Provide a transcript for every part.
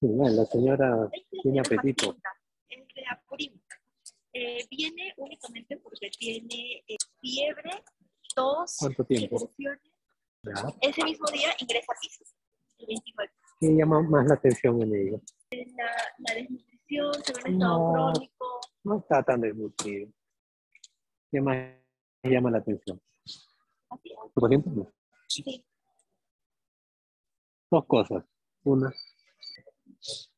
La señora tiene apetito. Eh, viene únicamente porque tiene eh, fiebre, tos, ¿Cuánto tiempo? Ese mismo día ingresa a pisos, el 29. ¿Qué llama más la atención en ella? La, la desnutrición, se ve en estado No. crónico. No está tan desnutrido. ¿Qué más llama la atención? ¿Tu paciente? Sí. Dos cosas. Una,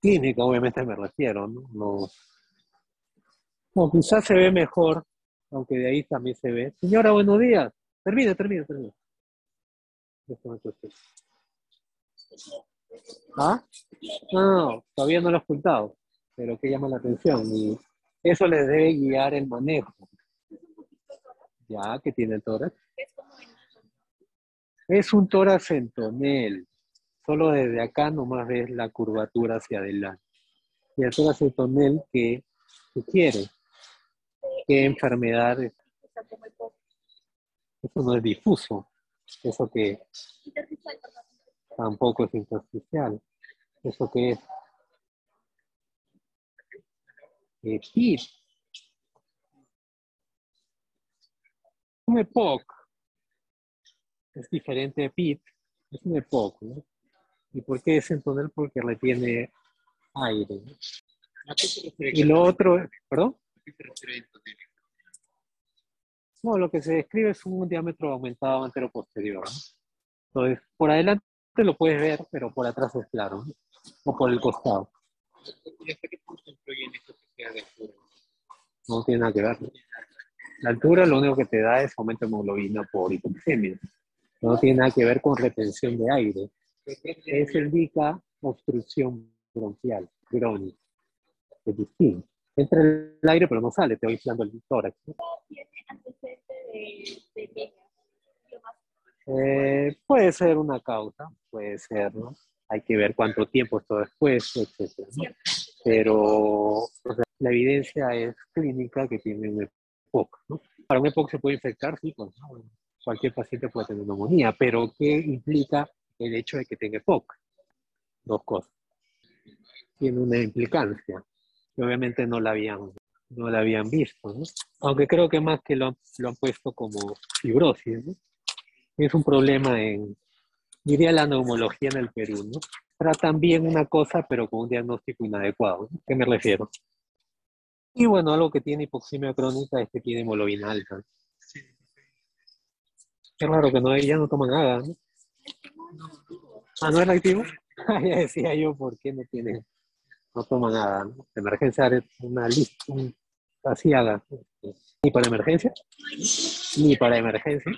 clínica, obviamente me refiero, ¿no? No, quizás se ve mejor, aunque de ahí también se ve. Señora, buenos días. Termina, termina, termina. ¿Ah? No, todavía no lo he ocultado, pero que llama la atención. Y eso les debe guiar el manejo. Ya, que tiene el tórax. Es un tórax en tonel. Solo desde acá nomás ves la curvatura hacia adelante. Y el tonel que sugiere qué enfermedad es. Eso no es difuso. Eso que tampoco es intersticial. Eso que es eh, PIT. Un EPOC. Es diferente de PIT. Es un EPOC. ¿no? ¿Y por qué es en tonel? Porque retiene aire. ¿no? ¿A qué se refiere? Y lo otro, ¿perdón? ¿A qué se refiere entonces? No, lo que se describe es un diámetro aumentado antero-posterior. ¿no? Entonces, por adelante lo puedes ver, pero por atrás es claro. ¿no? O por el costado. ¿Y hasta qué punto influye en esto que sea de altura? No tiene nada que ver. ¿no? La altura lo único que te da es aumento de hemoglobina por hipoxemia. No tiene nada que ver con retención de aire. Eso indica obstrucción bronquial crónica. Es distinto. Entra el aire, pero no sale, te va inflando el tórax. Eh, puede ser una causa, puede ser, ¿no? Hay que ver cuánto tiempo esto después, etcétera, ¿no? Pero o sea, la evidencia es clínica que tiene un EPOC, ¿no? Para un EPOC se puede infectar, sí, pues, ¿no? cualquier paciente puede tener neumonía, pero ¿qué implica el hecho de que tenga EPOC? Dos cosas. Tiene una implicancia, que obviamente no la habían, no la habían visto, ¿no? Aunque creo que más que lo han, lo han puesto como fibrosis, ¿no? Es un problema en, diría la neumología en el Perú, ¿no? Tratan bien una cosa, pero con un diagnóstico inadecuado. ¿A qué me refiero? Y bueno, algo que tiene hipoxemia crónica es que tiene hemoglobina alta. Qué raro que no, ya no toma nada, ¿no? Ah, ¿no es activo? Ya decía yo, ¿por qué no tiene, no toma nada, ¿no? Emergencia, una lista, así haga. ¿Ni para emergencia? Ni para emergencia.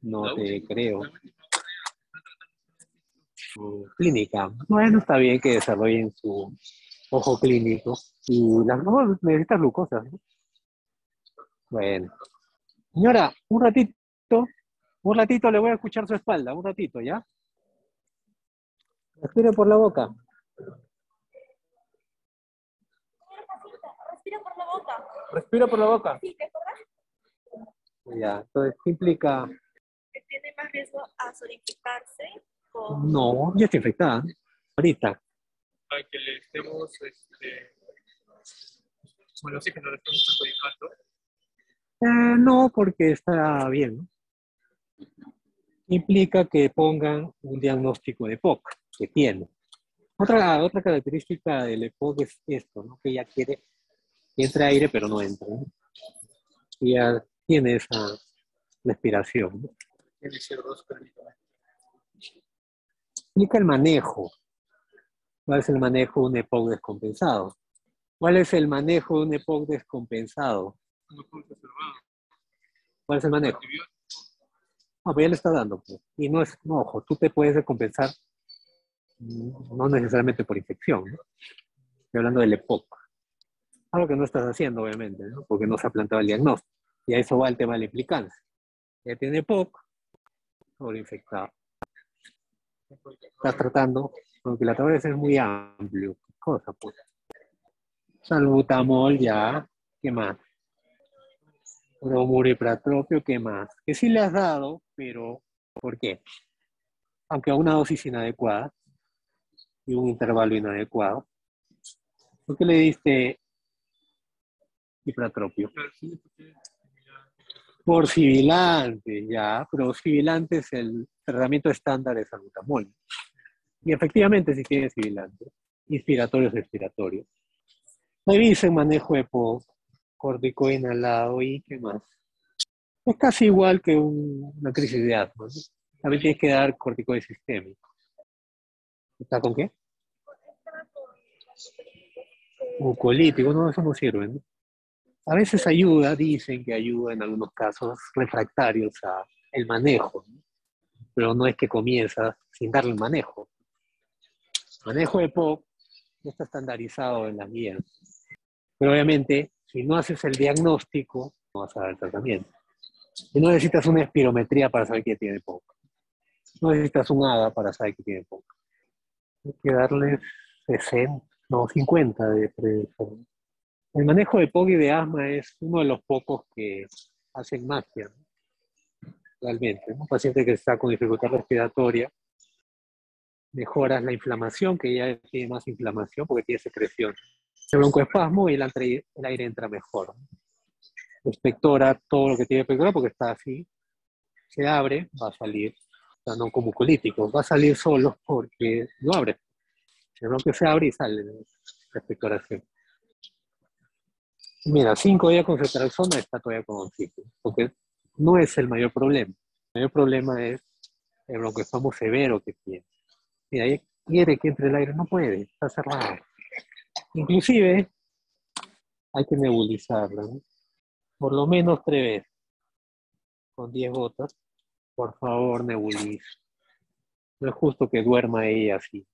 No te creo. Clínica. Bueno, está bien que desarrollen su ojo clínico. Y las no necesitas glucosa. ¿no? Bueno. Señora, un ratito, un ratito le voy a escuchar su espalda, un ratito, ¿ya? Respire por la boca. Respira por la boca. Respira por la boca. Sí, ¿te acuerdas? Ya, entonces, ¿qué implica? Que tiene más riesgo a sobreinfectarse con No, ya está infectada. Ahorita. Para que le estemos, este, con el oxígeno le estemos perjudicando. Eh, no, porque está bien. ¿no? Implica que pongan un diagnóstico de POC, que tiene. Otra, otra característica del EPOC es esto, ¿no? que ella quiere que entre aire, pero no entra. ¿no? Y ya tiene esa respiración. ¿no? Tiene CO2, permítame. Explica el manejo. ¿Cuál es el manejo de un EPOC descompensado? ¿Cuál es el manejo de un EPOC descompensado? ¿Cuál es el manejo? No, pero ya le está dando. pues. Y no es, no, ojo, tú te puedes descompensar, no necesariamente por infección. Estoy hablando del EPOC. Algo que no estás haciendo, obviamente, porque no se ha planteado el diagnóstico. Y a eso va el tema de la implicancia. Ya tiene EPOC, sobreinfectado. Estás tratando, aunque la tabla es muy amplio. ¿Qué cosa, pues? Salbutamol, ya. ¿Qué más? Bromuripratropio, ¿qué más? Que sí le has dado, pero ¿por qué? Aunque a una dosis inadecuada, y un intervalo inadecuado. ¿Por qué le diste mira, Por sibilante, ya, pero sibilante es el tratamiento estándar de salbutamol. Y efectivamente sí tiene sibilante. Inspiratorio es expiratorio. Revisen manejo de POC, córtico inhalado y qué más. Es casi igual que un- una crisis de asma. ¿no? También tienes que dar corticoide sistémico. ¿Está con qué? Mucolítico, no, eso no sirve. ¿no? A veces ayuda, dicen que ayuda en algunos casos refractarios a el manejo, pero no es que comienza sin darle el manejo. Manejo de POC no está estandarizado en las guías. Pero obviamente, si no haces el diagnóstico, no vas a dar el tratamiento. Y no necesitas una espirometría para saber que tiene POC. No necesitas un ADA para saber que tiene POC. Hay que darle 60, no, 50 de predicción. El manejo de POC y de asma es uno de los pocos que hacen magia, ¿no? realmente. ¿no? Un paciente que está con dificultad respiratoria, mejoras la inflamación, que ya tiene más inflamación porque tiene secreción. El broncoespasmo y el, entre- el aire entra mejor. Espectora todo lo que tiene que espectorar porque está así. Se abre, va a salir, sea, no como colítico, va a salir solo porque lo abre. El bronquio se abre y sale la expectoración. Mira, 5 días con cetraxona está todavía con oxígeno, porque no es el mayor problema. El mayor problema es el broncoespasmo severo que tiene. Mira, ella quiere que entre el aire, no puede, está cerrado. Inclusive hay que nebulizarla, ¿no? por lo menos tres veces, con 10 gotas. Por favor, nebuliza. No es justo que duerma ella así.